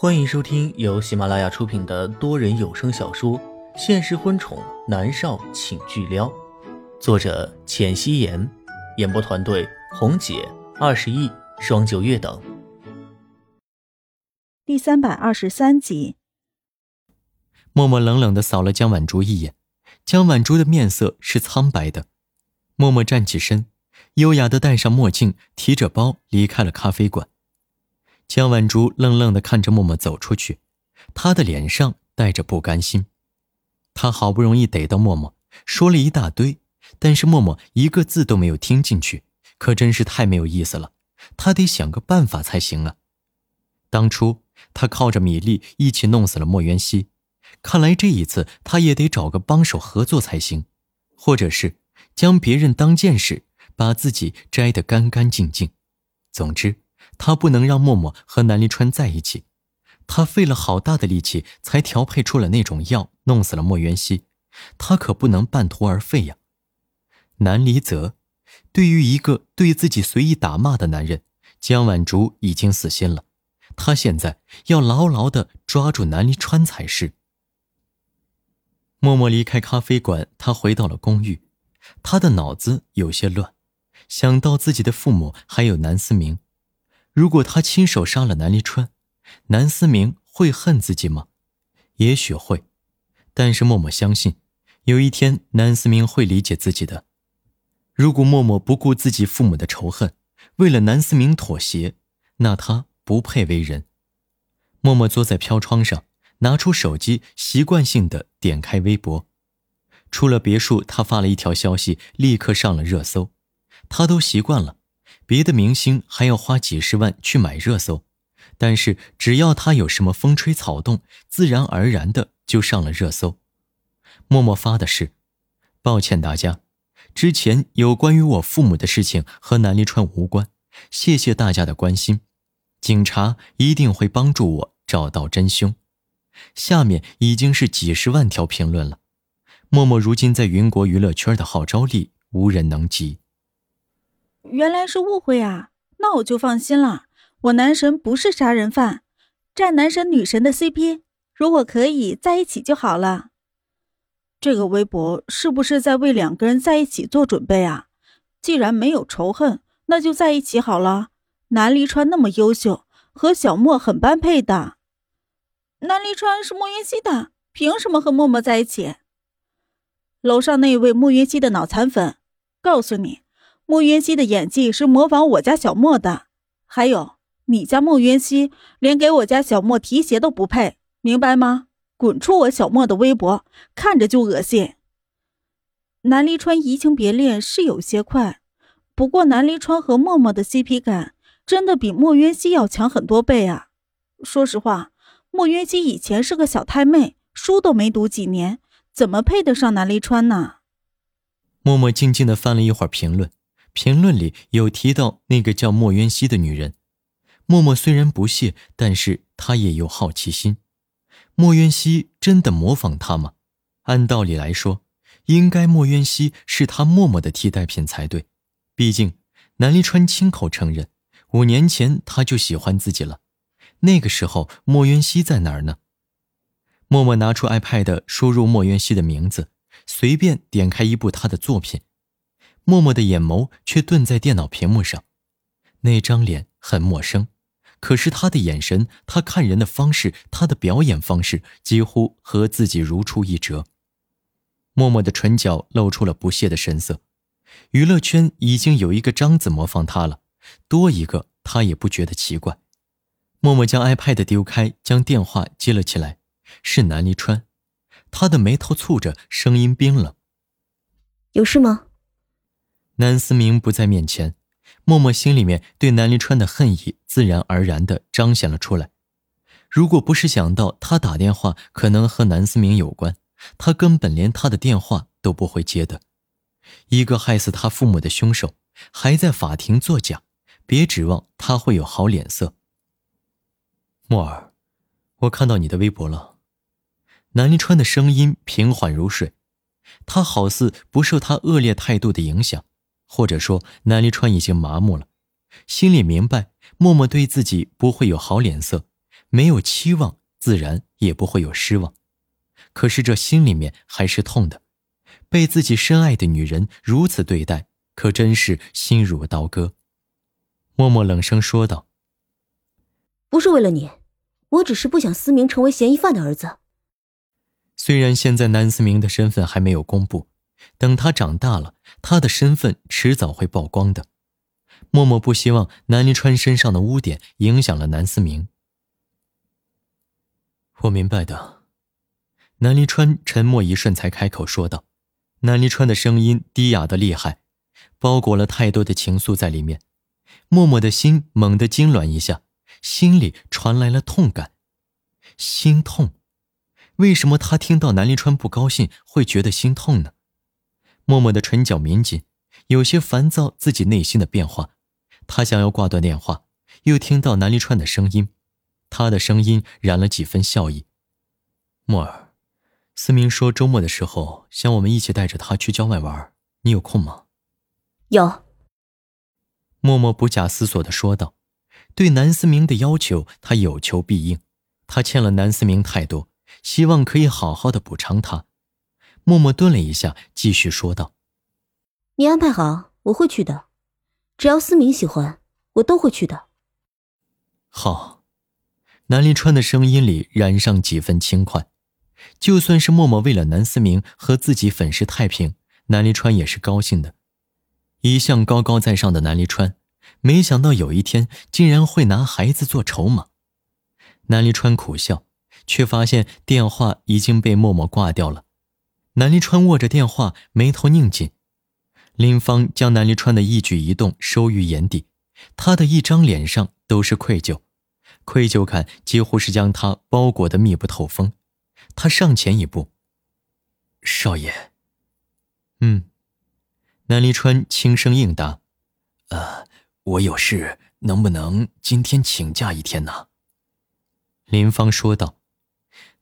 欢迎收听由喜马拉雅出品的多人有声小说《现实婚宠男少请巨撩》，作者：浅汐颜，演播团队：红姐、二十亿、双九月等。第三百二十三集，默默冷冷的扫了江晚竹一眼，江晚竹的面色是苍白的。默默站起身，优雅的戴上墨镜，提着包离开了咖啡馆。江晚竹愣愣的看着默默走出去，她的脸上带着不甘心。她好不容易逮到默默，说了一大堆，但是默默一个字都没有听进去，可真是太没有意思了。他得想个办法才行啊！当初他靠着米粒一起弄死了莫渊熙，看来这一次他也得找个帮手合作才行，或者是将别人当箭矢，把自己摘得干干净净。总之。他不能让默默和南离川在一起，他费了好大的力气才调配出了那种药，弄死了莫元熙，他可不能半途而废呀。南离泽，对于一个对自己随意打骂的男人，江晚竹已经死心了，他现在要牢牢的抓住南离川才是。默默离开咖啡馆，他回到了公寓，他的脑子有些乱，想到自己的父母还有南思明。如果他亲手杀了南离川，南思明会恨自己吗？也许会，但是默默相信，有一天南思明会理解自己的。如果默默不顾自己父母的仇恨，为了南思明妥协，那他不配为人。默默坐在飘窗上，拿出手机，习惯性的点开微博。出了别墅，他发了一条消息，立刻上了热搜。他都习惯了。别的明星还要花几十万去买热搜，但是只要他有什么风吹草动，自然而然的就上了热搜。默默发的是：“抱歉大家，之前有关于我父母的事情和南离川无关，谢谢大家的关心，警察一定会帮助我找到真凶。”下面已经是几十万条评论了。默默如今在云国娱乐圈的号召力无人能及。原来是误会啊，那我就放心了。我男神不是杀人犯，战男神女神的 CP，如果可以在一起就好了。这个微博是不是在为两个人在一起做准备啊？既然没有仇恨，那就在一起好了。南离川那么优秀，和小莫很般配的。南离川是莫云熙的，凭什么和默默在一起？楼上那位莫云熙的脑残粉，告诉你。莫渊熙的演技是模仿我家小莫的，还有你家莫渊熙连给我家小莫提鞋都不配，明白吗？滚出我小莫的微博，看着就恶心。南离川移情别恋是有些快，不过南离川和默默的 CP 感真的比莫渊熙要强很多倍啊！说实话，莫渊熙以前是个小太妹，书都没读几年，怎么配得上南离川呢？默默静静的翻了一会儿评论。评论里有提到那个叫莫渊熙的女人，默默虽然不屑，但是她也有好奇心。莫渊熙真的模仿她吗？按道理来说，应该莫渊熙是他默默的替代品才对。毕竟南离川亲口承认，五年前他就喜欢自己了。那个时候莫渊熙在哪儿呢？默默拿出 iPad，输入莫渊熙的名字，随便点开一部他的作品。默默的眼眸却顿在电脑屏幕上，那张脸很陌生，可是他的眼神，他看人的方式，他的表演方式几乎和自己如出一辙。默默的唇角露出了不屑的神色。娱乐圈已经有一个章子模仿他了，多一个他也不觉得奇怪。默默将 iPad 丢开，将电话接了起来，是南离川，他的眉头蹙着，声音冰冷：“有事吗？”南思明不在面前，默默心里面对南离川的恨意自然而然的彰显了出来。如果不是想到他打电话可能和南思明有关，他根本连他的电话都不会接的。一个害死他父母的凶手还在法庭作假，别指望他会有好脸色。默儿，我看到你的微博了。南离川的声音平缓如水，他好似不受他恶劣态度的影响。或者说，南离川已经麻木了，心里明白默默对自己不会有好脸色，没有期望，自然也不会有失望。可是这心里面还是痛的，被自己深爱的女人如此对待，可真是心如刀割。默默冷声说道：“不是为了你，我只是不想思明成为嫌疑犯的儿子。”虽然现在南思明的身份还没有公布，等他长大了，他的身份迟早会曝光的。默默不希望南离川身上的污点影响了南思明。我明白的。南离川沉默一瞬，才开口说道：“南离川的声音低哑的厉害，包裹了太多的情愫在里面。”默默的心猛地痉挛一下，心里传来了痛感，心痛。为什么他听到南离川不高兴会觉得心痛呢？默默的唇角抿紧，有些烦躁自己内心的变化。他想要挂断电话，又听到南离川的声音，他的声音染了几分笑意。默儿，思明说周末的时候想我们一起带着他去郊外玩，你有空吗？有。默默不假思索的说道：“对南思明的要求，他有求必应。他欠了南思明太多。”希望可以好好的补偿他。默默顿了一下，继续说道：“你安排好，我会去的。只要思明喜欢，我都会去的。”好，南临川的声音里染上几分轻快。就算是默默为了南思明和自己粉饰太平，南临川也是高兴的。一向高高在上的南临川，没想到有一天竟然会拿孩子做筹码。南临川苦笑。却发现电话已经被默默挂掉了。南离川握着电话，眉头拧紧。林芳将南离川的一举一动收于眼底，他的一张脸上都是愧疚，愧疚感几乎是将他包裹的密不透风。他上前一步：“少爷。”“嗯。”南离川轻声应答：“呃，我有事，能不能今天请假一天呢？”林芳说道。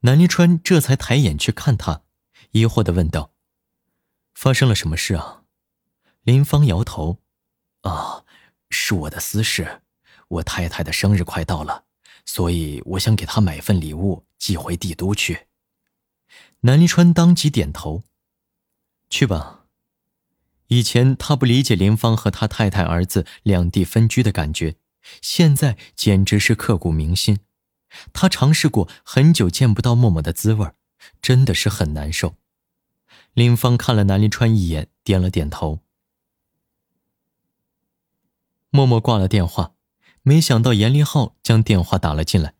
南离川这才抬眼去看他，疑惑的问道：“发生了什么事啊？”林芳摇头：“啊，是我的私事。我太太的生日快到了，所以我想给她买份礼物寄回帝都去。”南离川当即点头：“去吧。”以前他不理解林芳和他太太儿子两地分居的感觉，现在简直是刻骨铭心。他尝试过很久见不到默默的滋味真的是很难受。林芳看了南临川一眼，点了点头。默默挂了电话，没想到严立浩将电话打了进来。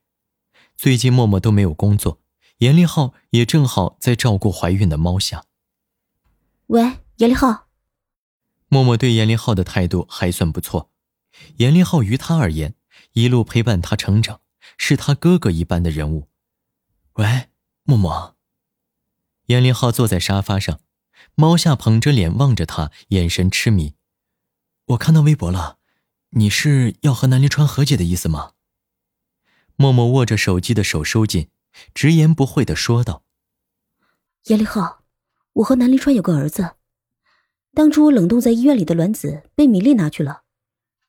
最近默默都没有工作，严立浩也正好在照顾怀孕的猫夏。喂，严立浩。默默对严立浩的态度还算不错，严立浩于他而言，一路陪伴他成长。是他哥哥一般的人物。喂，默默。严林浩坐在沙发上，猫夏捧着脸望着他，眼神痴迷。我看到微博了，你是要和南临川和解的意思吗？默默握着手机的手收紧，直言不讳的说道：“严林浩，我和南临川有个儿子，当初我冷冻在医院里的卵子被米粒拿去了，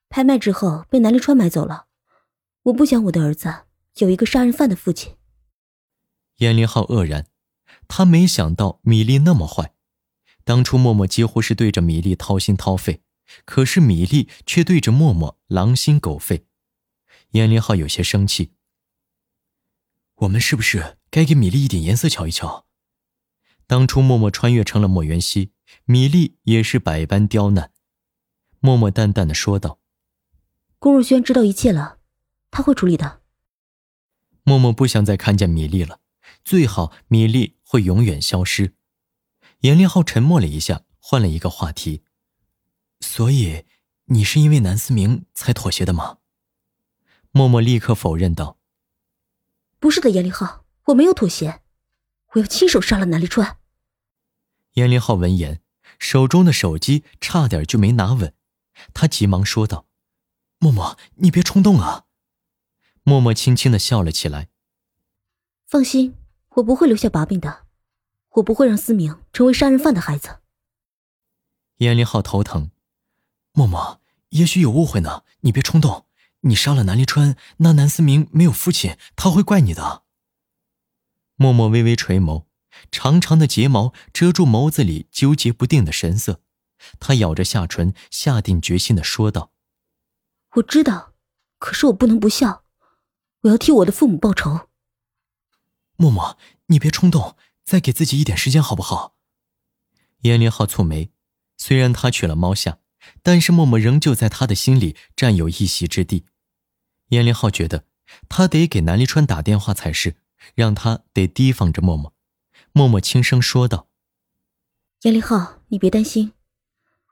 拍卖之后被南临川买走了。”我不想我的儿子有一个杀人犯的父亲。严林浩愕然，他没想到米粒那么坏。当初默默几乎是对着米粒掏心掏肺，可是米粒却对着默默狼心狗肺。严林浩有些生气。我们是不是该给米粒一点颜色瞧一瞧？当初默默穿越成了莫元熙，米粒也是百般刁难。默默淡淡的说道：“龚若轩知道一切了。”他会处理的。默默不想再看见米粒了，最好米粒会永远消失。严立浩沉默了一下，换了一个话题：“所以你是因为南思明才妥协的吗？”默默立刻否认道：“不是的，严立浩，我没有妥协，我要亲手杀了南立川。”严立浩闻言，手中的手机差点就没拿稳，他急忙说道：“默默，你别冲动啊。”默默轻轻的笑了起来。放心，我不会留下把柄的，我不会让思明成为杀人犯的孩子。严林浩头疼，默默，也许有误会呢，你别冲动，你杀了南离川，那南思明没有父亲，他会怪你的。默默微微垂眸，长长的睫毛遮住眸子里纠结不定的神色。他咬着下唇，下定决心的说道：“我知道，可是我不能不孝，我要替我的父母报仇。”默默，你别冲动，再给自己一点时间好不好？严凌浩蹙眉，虽然他娶了猫夏，但是默默仍旧在他的心里占有一席之地。严凌浩觉得他得给南离川打电话才是。让他得提防着默默。默默轻声说道：“严立浩，你别担心，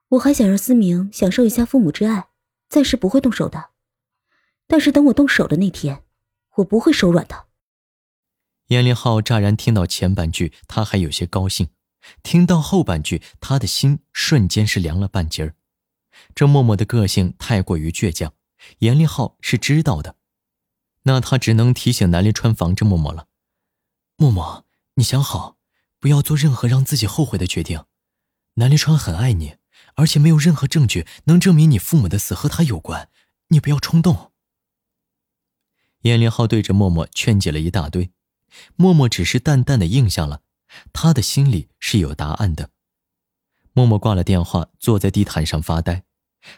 我还想让思明享受一下父母之爱，暂时不会动手的。但是等我动手的那天，我不会手软的。”严林浩乍然听到前半句，他还有些高兴；听到后半句，他的心瞬间是凉了半截儿。这默默的个性太过于倔强，严立浩是知道的。那他只能提醒南临川防着默默了。默默，你想好，不要做任何让自己后悔的决定。南临川很爱你，而且没有任何证据能证明你父母的死和他有关。你不要冲动。严凌浩对着默默劝解了一大堆，默默只是淡淡的应下了。他的心里是有答案的。默默挂了电话，坐在地毯上发呆。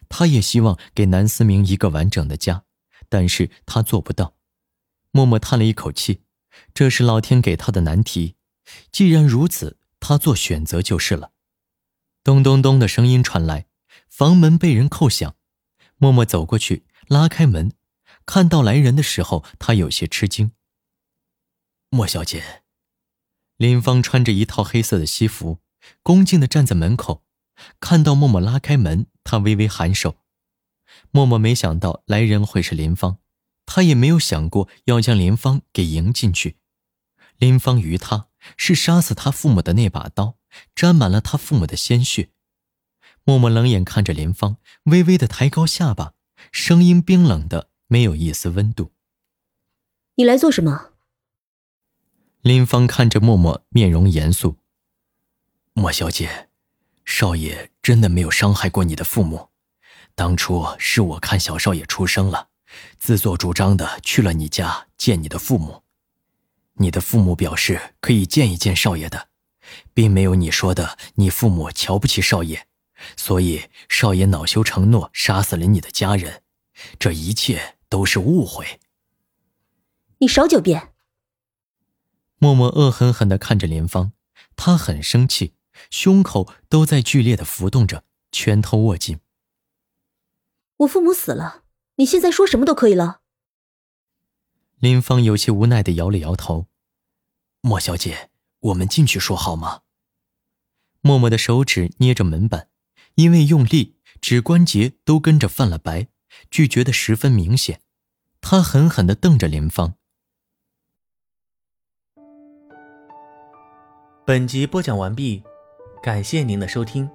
他也希望给南思明一个完整的家，但是他做不到。默默叹了一口气，这是老天给他的难题。既然如此，他做选择就是了。咚咚咚的声音传来，房门被人叩响。默默走过去，拉开门，看到来人的时候，他有些吃惊。莫小姐，林芳穿着一套黑色的西服，恭敬的站在门口。看到默默拉开门，她微微颔首。默默没想到来人会是林芳。他也没有想过要将林芳给迎进去。林芳于他是杀死他父母的那把刀，沾满了他父母的鲜血。默默冷眼看着林芳，微微的抬高下巴，声音冰冷的没有一丝温度。你来做什么？林芳看着默默，面容严肃。莫小姐，少爷真的没有伤害过你的父母，当初是我看小少爷出生了。自作主张的去了你家见你的父母，你的父母表示可以见一见少爷的，并没有你说的你父母瞧不起少爷，所以少爷恼羞成怒杀死了你的家人，这一切都是误会。你少狡辩！默默恶狠狠地看着林芳，他很生气，胸口都在剧烈的浮动着，拳头握紧。我父母死了。你现在说什么都可以了。林芳有些无奈的摇了摇头。莫小姐，我们进去说好吗？默默的手指捏着门板，因为用力，指关节都跟着泛了白，拒绝的十分明显。他狠狠的瞪着林芳。本集播讲完毕，感谢您的收听。